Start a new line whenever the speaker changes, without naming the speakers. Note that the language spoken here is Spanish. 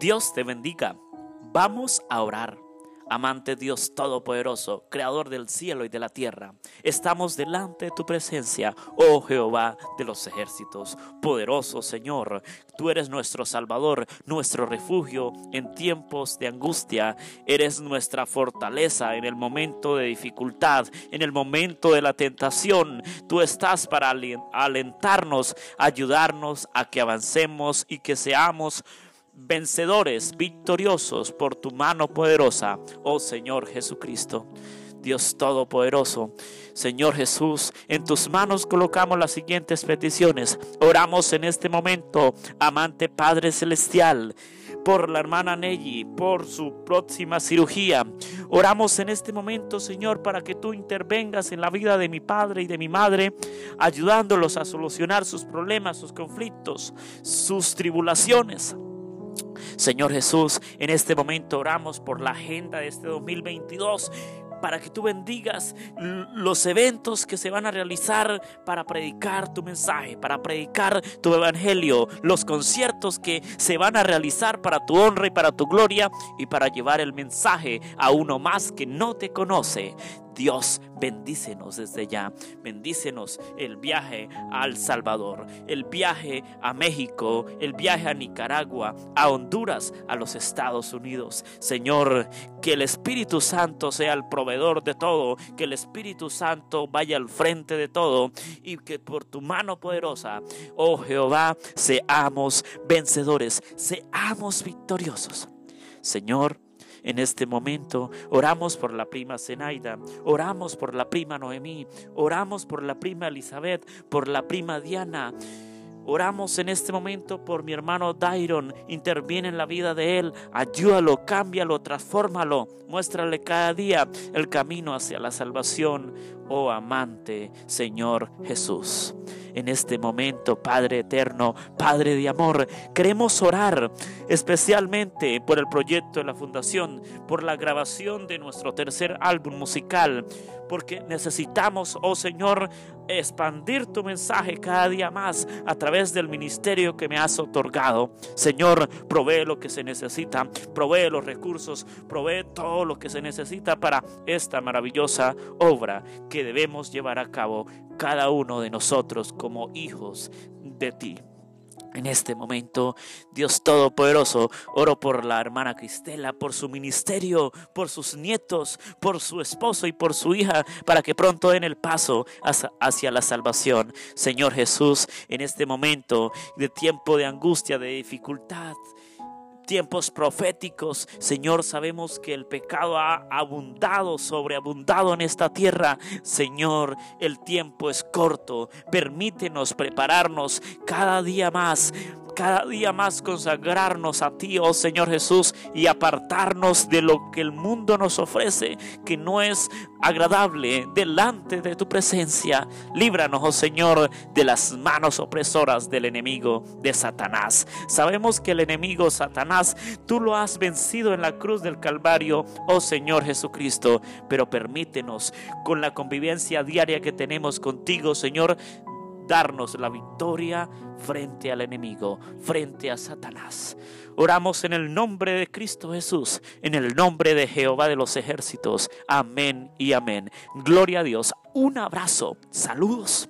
Dios te bendiga. Vamos a orar. Amante Dios Todopoderoso, Creador del cielo y de la tierra, estamos delante de tu presencia, oh Jehová de los ejércitos. Poderoso Señor, tú eres nuestro Salvador, nuestro refugio en tiempos de angustia. Eres nuestra fortaleza en el momento de dificultad, en el momento de la tentación. Tú estás para alentarnos, ayudarnos a que avancemos y que seamos vencedores, victoriosos por tu mano poderosa, oh Señor Jesucristo. Dios Todopoderoso, Señor Jesús, en tus manos colocamos las siguientes peticiones. Oramos en este momento, amante Padre Celestial, por la hermana Nelly, por su próxima cirugía. Oramos en este momento, Señor, para que tú intervengas en la vida de mi padre y de mi madre, ayudándolos a solucionar sus problemas, sus conflictos, sus tribulaciones. Señor Jesús, en este momento oramos por la agenda de este 2022 para que tú bendigas los eventos que se van a realizar para predicar tu mensaje, para predicar tu evangelio, los conciertos que se van a realizar para tu honra y para tu gloria y para llevar el mensaje a uno más que no te conoce. Dios, bendícenos desde ya. Bendícenos el viaje al Salvador, el viaje a México, el viaje a Nicaragua, a Honduras, a los Estados Unidos. Señor, que el Espíritu Santo sea el proveedor de todo, que el Espíritu Santo vaya al frente de todo y que por tu mano poderosa, oh Jehová, seamos vencedores, seamos victoriosos. Señor, en este momento. Oramos por la prima Zenaida, oramos por la prima Noemí, oramos por la prima Elizabeth, por la prima Diana. Oramos en este momento por mi hermano Dairon. Interviene en la vida de él. Ayúdalo, cámbialo, transfórmalo. Muéstrale cada día el camino hacia la salvación. Oh amante Señor Jesús. En este momento, Padre eterno, Padre de amor, queremos orar especialmente por el proyecto de la Fundación, por la grabación de nuestro tercer álbum musical, porque necesitamos, oh Señor, expandir tu mensaje cada día más a través del ministerio que me has otorgado. Señor, provee lo que se necesita, provee los recursos, provee todo lo que se necesita para esta maravillosa obra que debemos llevar a cabo cada uno de nosotros como hijos de ti. En este momento, Dios Todopoderoso, oro por la hermana Cristela, por su ministerio, por sus nietos, por su esposo y por su hija, para que pronto den el paso hacia la salvación. Señor Jesús, en este momento de tiempo de angustia, de dificultad, tiempos proféticos. Señor, sabemos que el pecado ha abundado, sobreabundado en esta tierra. Señor, el tiempo es corto. Permítenos prepararnos cada día más cada día más consagrarnos a ti, oh Señor Jesús, y apartarnos de lo que el mundo nos ofrece, que no es agradable delante de tu presencia. Líbranos, oh Señor, de las manos opresoras del enemigo de Satanás. Sabemos que el enemigo Satanás, tú lo has vencido en la cruz del Calvario, oh Señor Jesucristo, pero permítenos con la convivencia diaria que tenemos contigo, Señor, darnos la victoria frente al enemigo, frente a Satanás. Oramos en el nombre de Cristo Jesús, en el nombre de Jehová de los ejércitos. Amén y amén. Gloria a Dios. Un abrazo. Saludos.